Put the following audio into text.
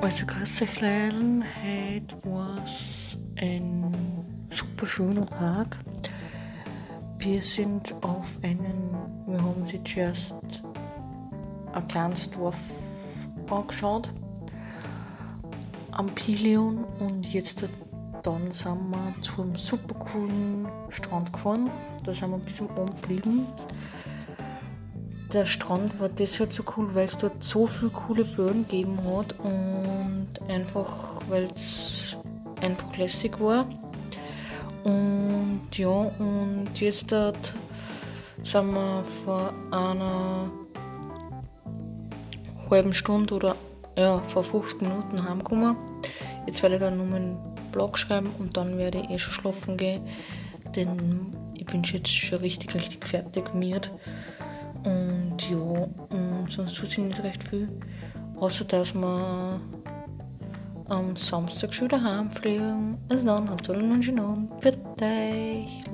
Also grüß euch Leiden, heute war es ein super schöner Tag. Wir sind auf einen, wir haben uns jetzt erst ein kleines Dorf angeschaut am Pilion und jetzt dann sind wir zu einem super coolen Strand gefahren. Da sind wir ein bisschen oben geblieben der Strand war deshalb so cool, weil es dort so viele coole Böden gegeben hat und einfach, weil es einfach lässig war. Und ja, und jetzt dort sind wir vor einer halben Stunde oder ja, vor 50 Minuten heimgekommen. Jetzt werde ich dann nur meinen Blog schreiben und dann werde ich eh schon schlafen gehen, denn ich bin jetzt schon richtig, richtig fertig mit. Und ja, und sonst tut sich nicht recht viel. Außer dass wir am Samstag schon wieder heimfliegen. Also dann habt ihr einen schönen Abend. Für dich.